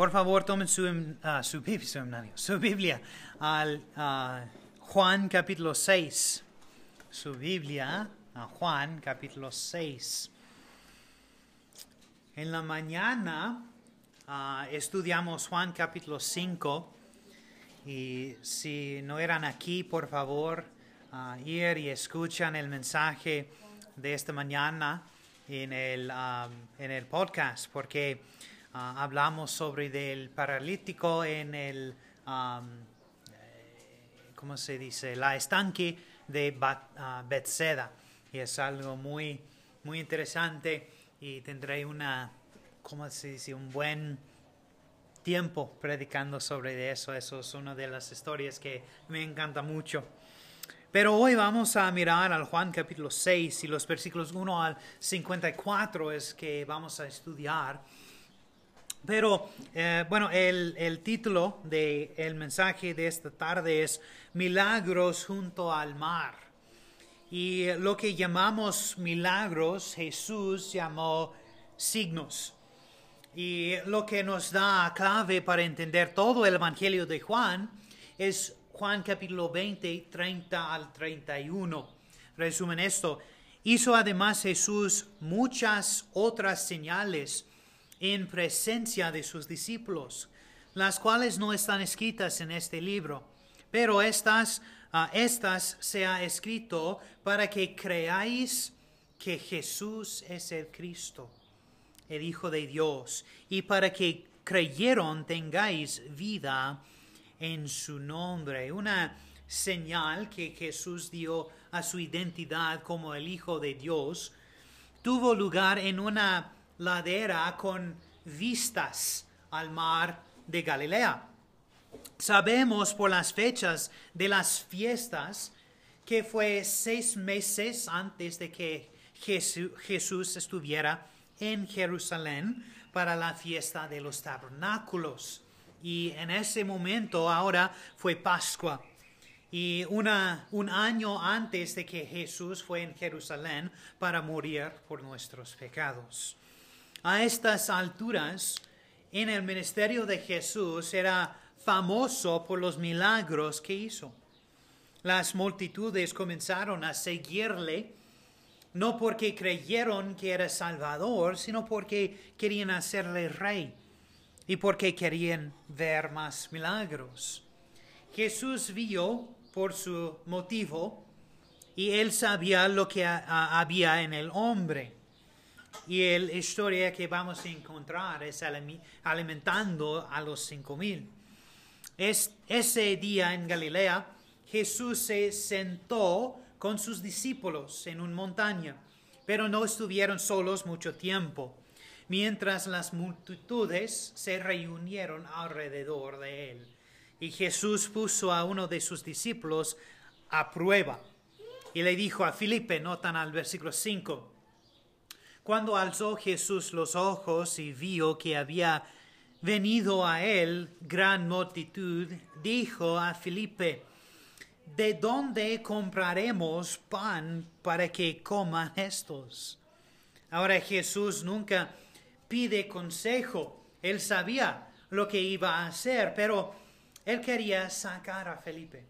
Por favor, tomen su, uh, su, su Biblia al uh, Juan capítulo 6. Su Biblia a Juan capítulo 6. En la mañana uh, estudiamos Juan capítulo 5 y si no eran aquí, por favor, ir y escuchan el mensaje de esta mañana en el, um, en el podcast porque Ah, hablamos sobre del paralítico en el, um, ¿cómo se dice? La estanque de uh. Y es algo muy, muy interesante y tendré una, ¿cómo se dice? Un buen tiempo predicando sobre eso. Eso es una de las historias que me encanta mucho. Pero hoy vamos a mirar al Juan capítulo 6 y los versículos 1 al 54 es que vamos a estudiar. Pero eh, bueno, el, título del mensaje de esta tarde es Milagros junto al mar. Y lo que llamamos milagros, Jesús llamó signos. Y lo que nos da clave para entender todo el Evangelio de Juan es Juan capítulo 20, 30 al 31. Resumen esto. Hizo además Jesús muchas otras señales en presencia de sus discípulos, las cuales no están escritas en este libro, pero estas, uh, estas se ha escrito para que creáis que Jesús es el Cristo, el Hijo de Dios, y para que creyeron tengáis vida en su nombre. Una señal que Jesús dio a su identidad como el Hijo de Dios tuvo lugar en una ladera con vistas al mar de Galilea. Sabemos por las fechas de las fiestas que fue seis meses antes de que Jesús estuviera en Jerusalén para la fiesta de los tabernáculos. Y en ese momento ahora fue Pascua. Y una, un año antes de que Jesús fue en Jerusalén para morir por nuestros pecados. A estas alturas, en el ministerio de Jesús era famoso por los milagros que hizo. Las multitudes comenzaron a seguirle, no porque creyeron que era Salvador, sino porque querían hacerle rey y porque querían ver más milagros. Jesús vio por su motivo y él sabía lo que había en el hombre. Y la historia que vamos a encontrar es alimentando a los cinco mil. Es, ese día en Galilea, Jesús se sentó con sus discípulos en una montaña, pero no estuvieron solos mucho tiempo, mientras las multitudes se reunieron alrededor de él. Y Jesús puso a uno de sus discípulos a prueba y le dijo a Felipe, notan al versículo 5, cuando alzó Jesús los ojos y vio que había venido a él gran multitud, dijo a Felipe, ¿de dónde compraremos pan para que coman estos? Ahora Jesús nunca pide consejo. Él sabía lo que iba a hacer, pero él quería sacar a Felipe.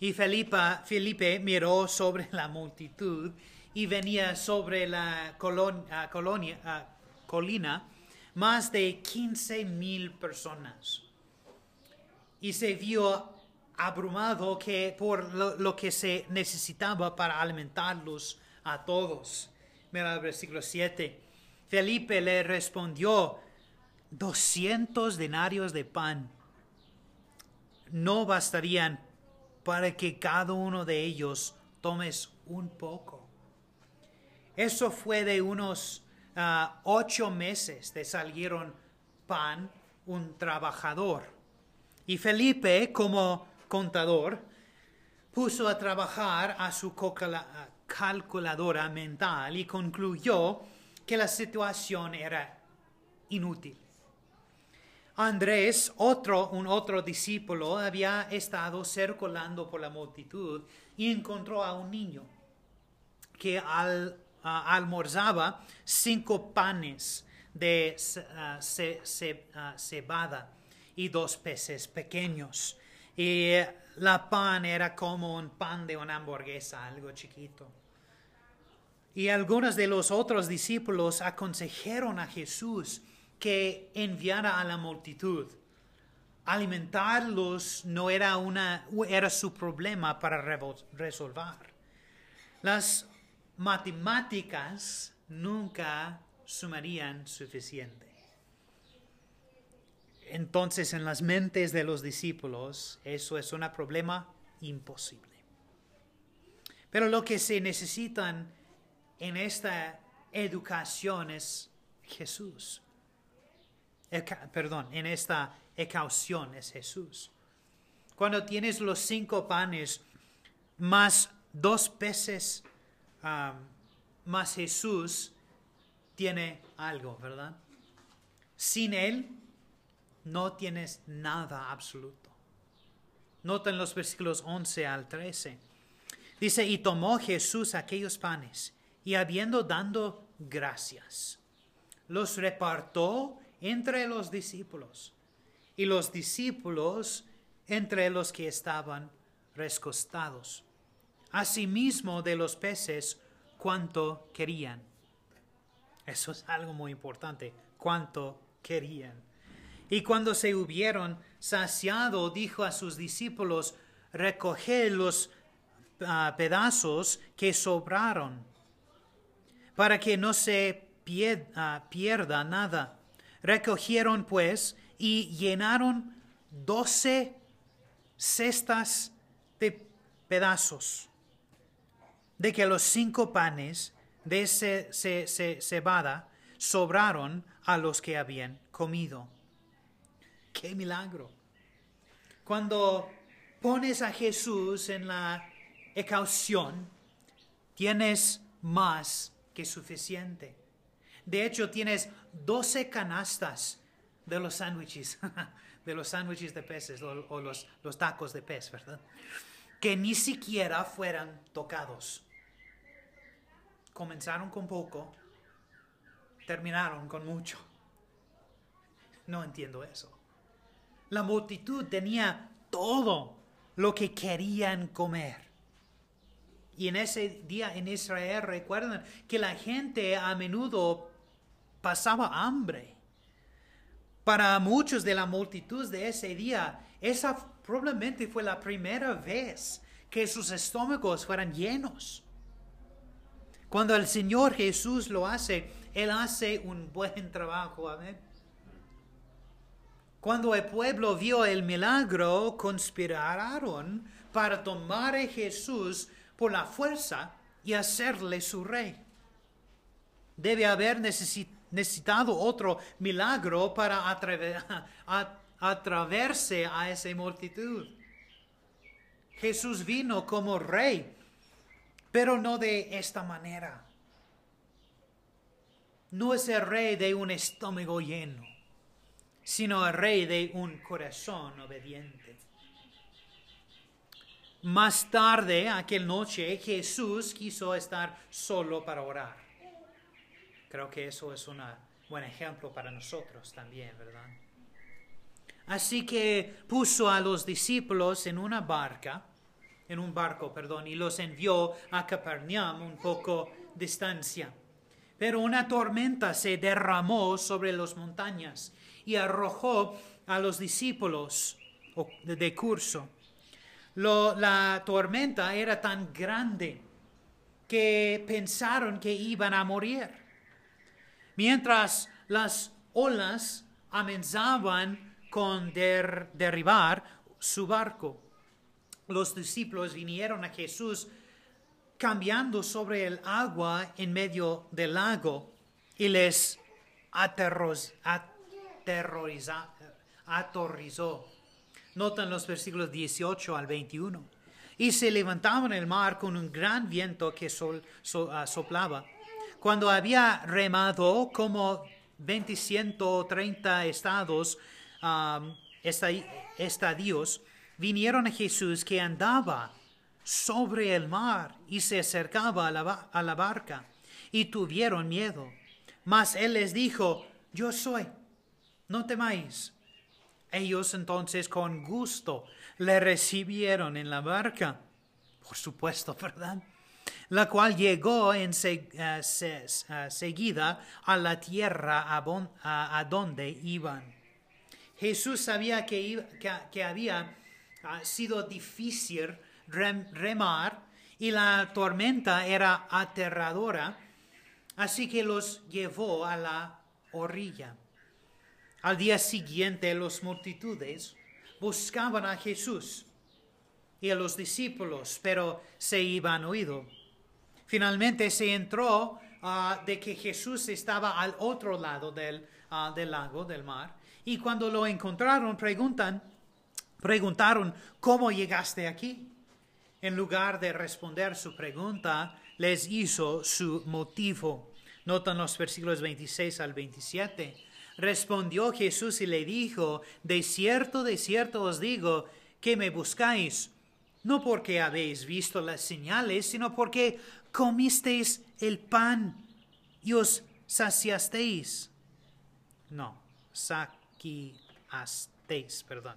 Y Felipe, Felipe miró sobre la multitud y venía sobre la colonia, colina más de 15 mil personas. Y se vio abrumado que por lo, que se necesitaba para alimentarlos a todos. Mira el versículo 7. Felipe le respondió, 200 denarios de pan no bastarían para que cada uno de ellos tomes un poco. Eso fue de unos ah, ocho meses de salieron pan un trabajador. Y Felipe, como contador, puso a trabajar a su calculadora mental y concluyó que la situación era inútil. Andrés, otro, un otro discípulo, había estado circulando por la multitud y encontró a un niño que al, almorzaba cinco panes de cebada y dos peces pequeños. Y la pan era como un pan de una hamburguesa, algo chiquito. Y algunos de los otros discípulos aconsejaron a Jesús que enviara a la multitud. Alimentarlos no era, una, era su problema para resolver. Las matemáticas nunca sumarían suficiente. Entonces en las mentes de los discípulos eso es un problema imposible. Pero lo que se necesitan en esta educación es Jesús perdón, en esta ecaución es Jesús. Cuando tienes los cinco panes más dos peces más Jesús, tiene algo, ¿verdad? Sin Él no tienes nada absoluto. Noten los versículos 11 al 13. Dice, y tomó Jesús aquellos panes, y habiendo dado gracias, los repartió entre los discípulos y los discípulos entre los que estaban rescostados. Asimismo de los peces cuanto querían. Eso es algo muy importante, cuanto querían. Y cuando se hubieron saciado, dijo a sus discípulos, recoged los ah, pedazos que sobraron, para que no se ah, pierda nada Recogieron pues y llenaron doce cestas de pedazos, de que los cinco panes de cebada sobraron a los que habían comido. ¡Qué milagro! Cuando pones a Jesús en la ecaución, tienes más que suficiente. De hecho, tienes 12 canastas de los sándwiches, de los sándwiches de peces o, los, los tacos de pez, ¿verdad? Que ni siquiera fueran tocados. Comenzaron con poco, terminaron con mucho. No entiendo eso. La multitud tenía todo lo que querían comer. Y en ese día en Israel recuerdan que la gente a menudo pasaba hambre. Para muchos de la multitud de ese día, esa probablemente fue la primera vez que sus estómagos fueran llenos. Cuando el Señor Jesús lo hace, Él hace un buen trabajo. Amén. Cuando el pueblo vio el milagro, conspiraron para tomar a Jesús por la fuerza y hacerle su rey. Debe haber necesitado otro milagro para atravesarse a esa multitud. Jesús vino como rey, pero no de esta manera. No es el rey de un estómago lleno, sino el rey de un corazón obediente. Más tarde, aquel noche, Jesús quiso estar solo para orar. Creo que eso es un buen ejemplo para nosotros también, ¿verdad? Así que puso a los discípulos en una barca, en un barco, perdón, y los envió a Capernaum un poco distancia. Pero una tormenta se derramó sobre las montañas y arrojó a los discípulos de curso. la tormenta era tan grande que pensaron que iban a morir. Mientras las olas amenazaban con derribar su barco, los discípulos vinieron a Jesús cambiando sobre el agua en medio del lago y les aterrorizó. Notan los versículos 18 al 21. Y se levantaban el mar con un gran viento que sol, ah, soplaba. Cuando había remado como 20, estados, um, estadios, vinieron a Jesús que andaba sobre el mar y se acercaba a la, a la barca y tuvieron miedo. Mas él les dijo, yo soy, no temáis. Ellos entonces con gusto le recibieron en la barca, por supuesto, ¿verdad? La cual llegó en eh, seguida a la tierra a, donde iban. Jesús sabía que, que había ah, sido difícil remar y la tormenta era aterradora, así que los llevó a la orilla. Al día siguiente los multitudes buscaban a Jesús y a los discípulos, pero se iban oído. Finalmente se entró ah, de que Jesús estaba al otro lado del, ah, del lago, del mar, y cuando lo encontraron preguntan, preguntaron, ¿cómo llegaste aquí? En lugar de responder su pregunta, les hizo su motivo. Notan los versículos 26 al 27. Respondió Jesús y le dijo, De cierto, de cierto os digo, que me buscáis, no porque habéis visto las señales, sino porque comisteis el pan y os saciasteis. No, perdón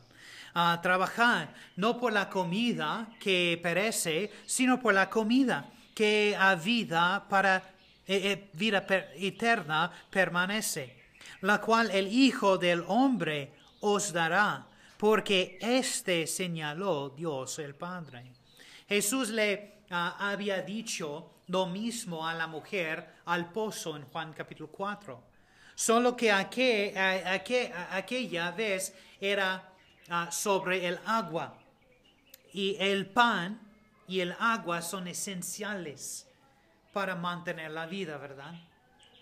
a trabajar, no por la comida que perece, sino por la comida que a vida para eh, eh, vida eterna permanece, la cual el Hijo del Hombre os dará, porque éste señaló Dios el Padre. Jesús le ah, había dicho lo mismo a la mujer al pozo en Juan capítulo 4. Solo que aquella vez era Ah, sobre el agua. Y el pan y el agua son esenciales para mantener la vida, ¿verdad?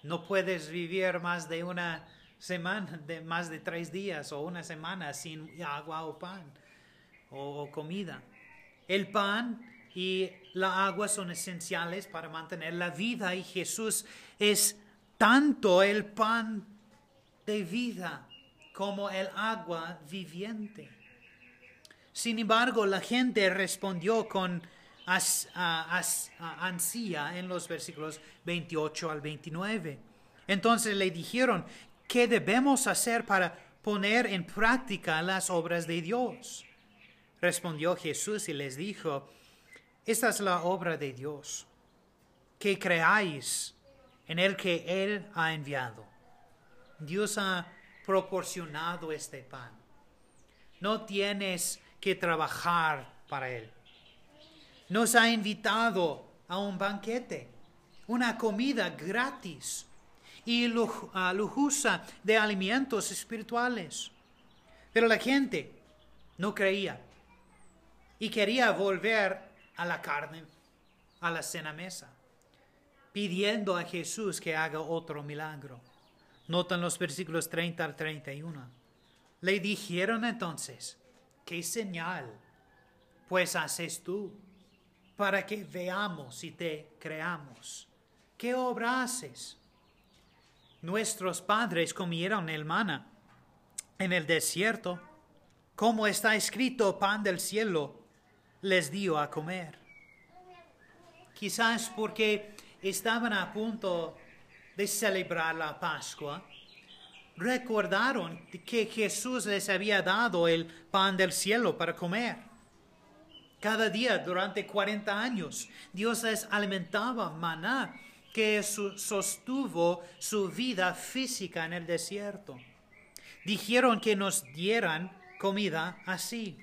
No puedes vivir más de una semana, de más de tres días o una semana sin agua o pan o comida. El pan y la agua son esenciales para mantener la vida y Jesús es tanto el pan de vida como el agua viviente. Sin embargo, la gente respondió con ansía en los versículos 28 al 29. Entonces le dijeron, ¿qué debemos hacer para poner en práctica las obras de Dios? Respondió Jesús y les dijo, esta es la obra de Dios, que creáis en el que Él ha enviado. Dios ha proporcionado este pan. No tienes que trabajar para Él. Nos ha invitado a un banquete, una comida gratis y lujosa de alimentos espirituales. Pero la gente no creía y quería volver a la carne, a la cena mesa, pidiendo a Jesús que haga otro milagro. Notan los versículos 30 al 31. Le dijeron entonces, ¿qué señal pues haces tú para que veamos y te creamos? ¿Qué obra haces? Nuestros padres comieron el mana en el desierto, como está escrito, pan del cielo les dio a comer. Quizás porque estaban a punto de celebrar la Pascua, recordaron que Jesús les había dado el pan del cielo para comer. Cada día durante 40 años Dios les alimentaba maná que sostuvo su vida física en el desierto. Dijeron que nos dieran comida así.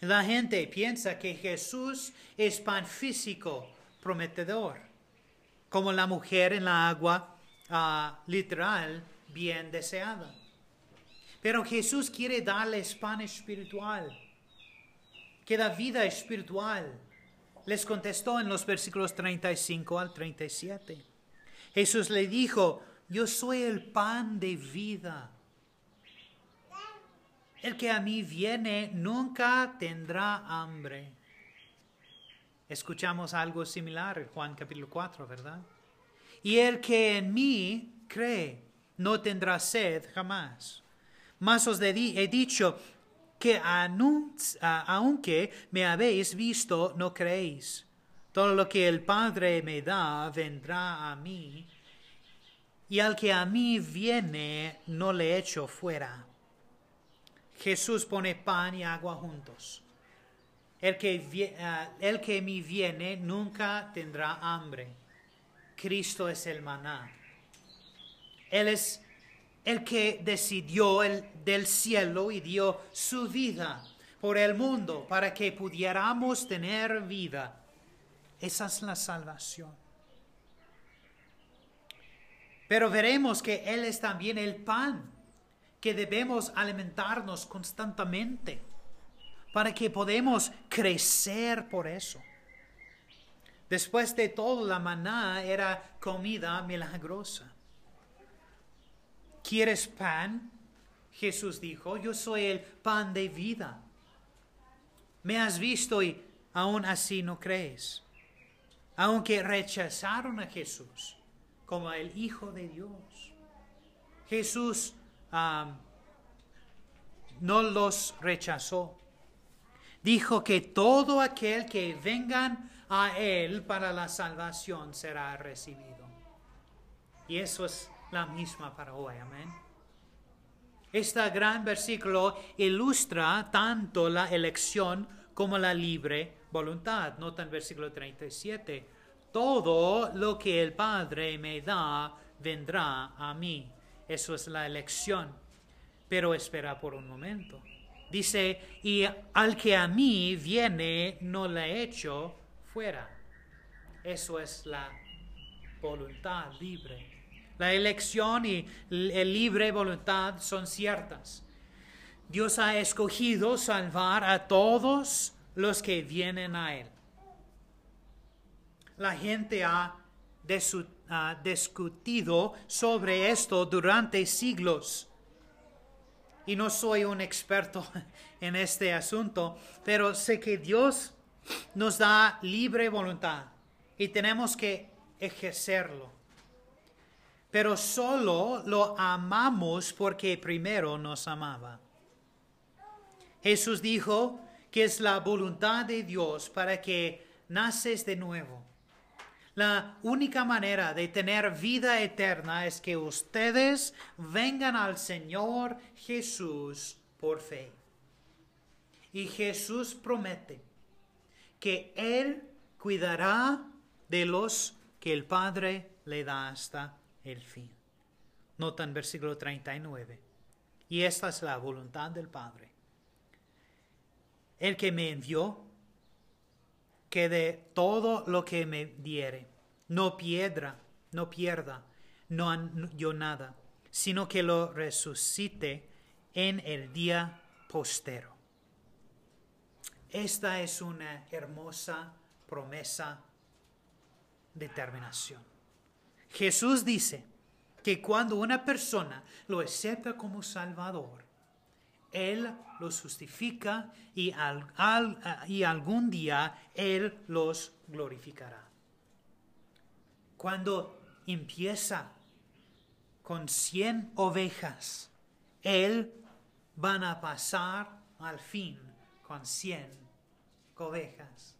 La gente piensa que Jesús es pan físico prometedor como la mujer en la agua ah, literal bien deseada. Pero Jesús quiere darles pan espiritual, que da vida espiritual. Les contestó en los versículos 35 al 37. Jesús le dijo, yo soy el pan de vida. El que a mí viene nunca tendrá hambre. Escuchamos algo similar en Juan capítulo 4, ¿verdad? Y el que en mí cree no tendrá sed jamás. Mas os he dicho que aunque me habéis visto, no creéis. Todo lo que el Padre me da vendrá a mí, y al que a mí viene no le echo fuera. Jesús pone pan y agua juntos. El que, ah, el que me viene nunca tendrá hambre. Cristo es el maná. Él es el que decidió el, del cielo y dio su vida por el mundo para que pudiéramos tener vida. Esa es la salvación. Pero veremos que Él es también el pan que debemos alimentarnos constantemente para que podamos crecer por eso. Después de todo, la maná era comida milagrosa. ¿Quieres pan? Jesús dijo, yo soy el pan de vida. Me has visto y aún así no crees. Aunque rechazaron a Jesús como el Hijo de Dios. Jesús no los rechazó. Dijo que todo aquel que vengan a Él para la salvación será recibido. Y eso es la misma para hoy. Amén. Este gran versículo ilustra tanto la elección como la libre voluntad. Nota en versículo 37. Todo lo que el Padre me da vendrá a mí. Eso es la elección. Pero espera por un momento. Dice, y al que a mí viene, no le echo fuera. Eso es la voluntad libre. La elección y la libre voluntad son ciertas. Dios ha escogido salvar a todos los que vienen a Él. La gente ha, discutido sobre esto durante siglos. Y no soy un experto en este asunto, pero sé que Dios nos da libre voluntad y tenemos que ejercerlo pero solo lo amamos porque primero nos amaba. Jesús dijo que es la voluntad de Dios para que naces de nuevo. La única manera de tener vida eterna es que ustedes vengan al Señor Jesús por fe. Y Jesús promete que Él cuidará de los que el Padre le da hasta el fin. Nota en versículo 39. Y esta es la voluntad del Padre. El que me envió, que de todo lo que me diere, no piedra, no pierda, no yo nada, sino que lo resucite en el día postero. Esta es una hermosa promesa de terminación. Jesús dice que cuando una persona lo acepta como Salvador, Él los justifica y, y algún día Él los glorificará. Cuando empieza con cien ovejas, Él van a pasar al fin con cien ovejas.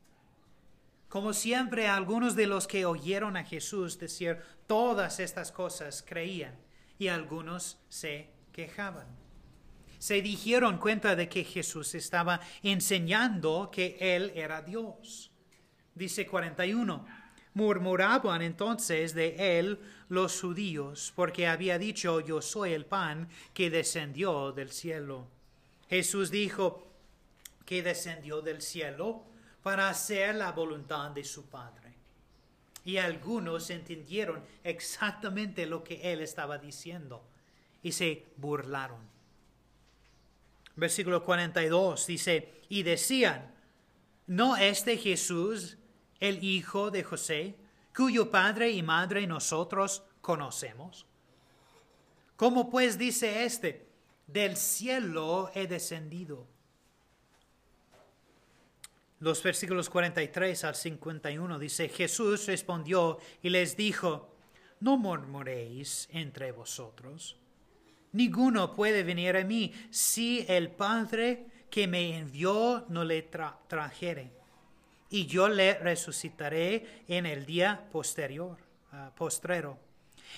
Como siempre, algunos de los que oyeron a Jesús decir todas estas cosas creían y algunos se quejaban. Se dijeron cuenta de que Jesús estaba enseñando que Él era Dios. Dice 41. Murmuraban entonces de Él los judíos, porque había dicho, yo soy el pan que descendió del cielo. Jesús dijo que descendió del cielo para hacer la voluntad de su Padre. Y algunos entendieron exactamente lo que él estaba diciendo y se burlaron. Versículo 42 dice, y decían, ¿no este Jesús el hijo de José, cuyo padre y madre nosotros conocemos? ¿Cómo pues dice este, del cielo he descendido. Los versículos 43 al 51 dice, Jesús respondió y les dijo, no murmuréis entre vosotros. Ninguno puede venir a mí si el Padre que me envió no le trajere. Y yo le resucitaré en el día posterior, uh, postrero.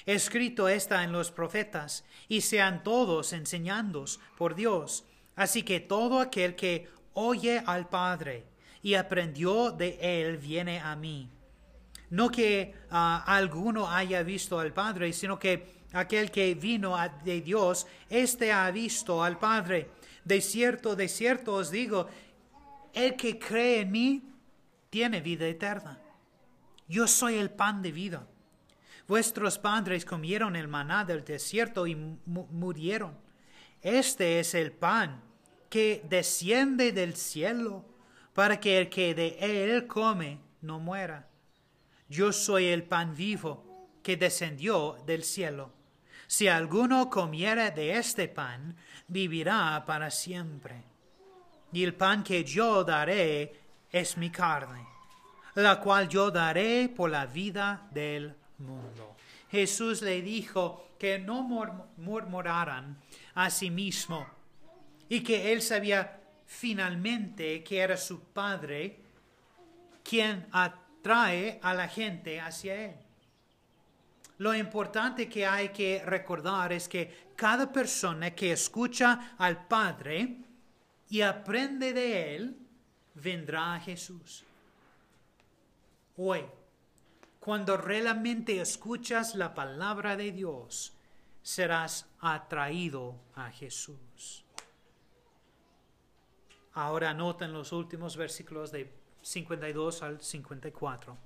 Escrito está en los profetas, y sean todos enseñados por Dios. Así que todo aquel que oye al Padre y aprendió de él viene a mí. No que ah, alguno haya visto al Padre, sino que aquel que vino de Dios, éste ha visto al Padre. De cierto, de cierto os digo, el que cree en mí tiene vida eterna. Yo soy el pan de vida. Vuestros padres comieron el maná del desierto y murieron. Este es el pan que desciende del cielo para que el que de él come no muera. Yo soy el pan vivo que descendió del cielo. Si alguno comiere de este pan, vivirá para siempre. Y el pan que yo daré es mi carne, la cual yo daré por la vida del mundo. Jesús le dijo que no murmuraran a sí mismo y que él sabía finalmente que era su Padre quien atrae a la gente hacia Él. Lo importante que hay que recordar es que cada persona que escucha al Padre y aprende de Él, vendrá a Jesús. Hoy, cuando realmente escuchas la palabra de Dios, serás atraído a Jesús. Ahora noten los últimos versículos de 52 al 54.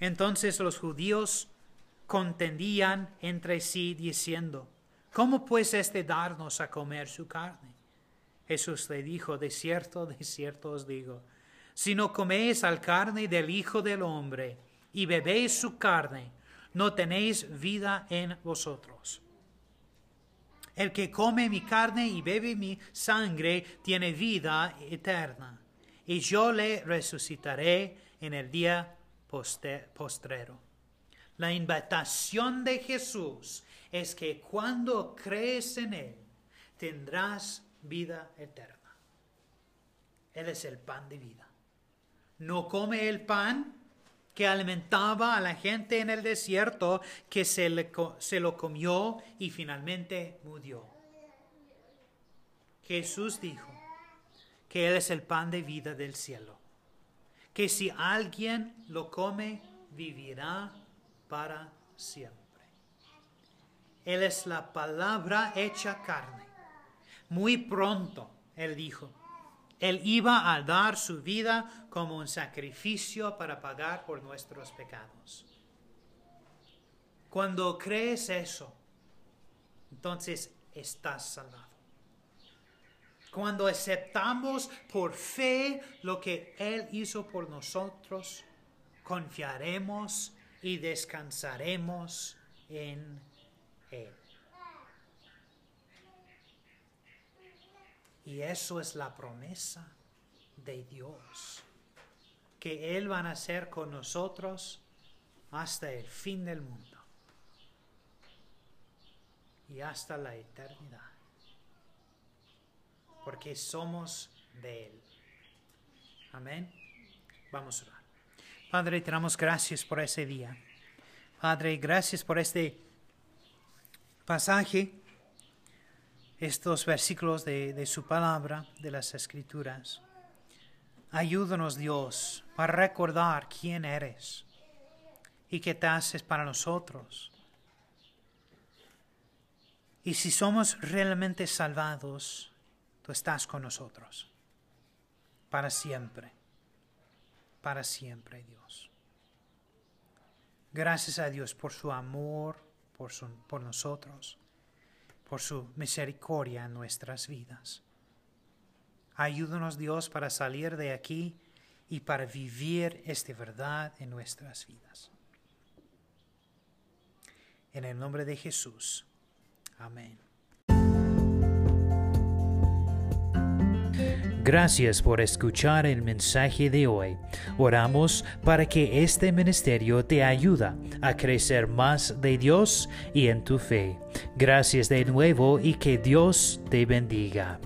Entonces los judíos contendían entre sí diciendo, ¿cómo pues es de darnos a comer su carne? Jesús le dijo, de cierto, de cierto os digo, si no coméis al carne del Hijo del Hombre y bebéis su carne, no tenéis vida en vosotros. El que come mi carne y bebe mi sangre tiene vida eterna, y yo le resucitaré en el día postrero. La invitación de Jesús es que cuando crees en Él, tendrás vida eterna. Él es el pan de vida. No come el pan que alimentaba a la gente en el desierto, que se, lo comió y finalmente murió. Jesús dijo que Él es el pan de vida del cielo, que si alguien lo come, vivirá para siempre. Él es la palabra hecha carne. Muy pronto, Él dijo, él iba a dar su vida como un sacrificio para pagar por nuestros pecados. Cuando crees eso, entonces estás salvado. Cuando aceptamos por fe lo que Él hizo por nosotros, confiaremos y descansaremos en Él. Y eso es la promesa de Dios, que Él va a hacer con nosotros hasta el fin del mundo y hasta la eternidad, porque somos de Él. Amén. Vamos a orar. Padre, te damos gracias por ese día. Padre, gracias por este pasaje estos versículos de, su palabra, de las escrituras. Ayúdanos Dios para recordar quién eres y qué te haces para nosotros. Y si somos realmente salvados, tú estás con nosotros. Para siempre. Para siempre, Dios. Gracias a Dios por su amor por, nosotros por su misericordia en nuestras vidas. Ayúdanos Dios para salir de aquí y para vivir esta verdad en nuestras vidas. En el nombre de Jesús. Amén. Gracias por escuchar el mensaje de hoy. Oramos para que este ministerio te ayude a crecer más de Dios y en tu fe. Gracias de nuevo y que Dios te bendiga.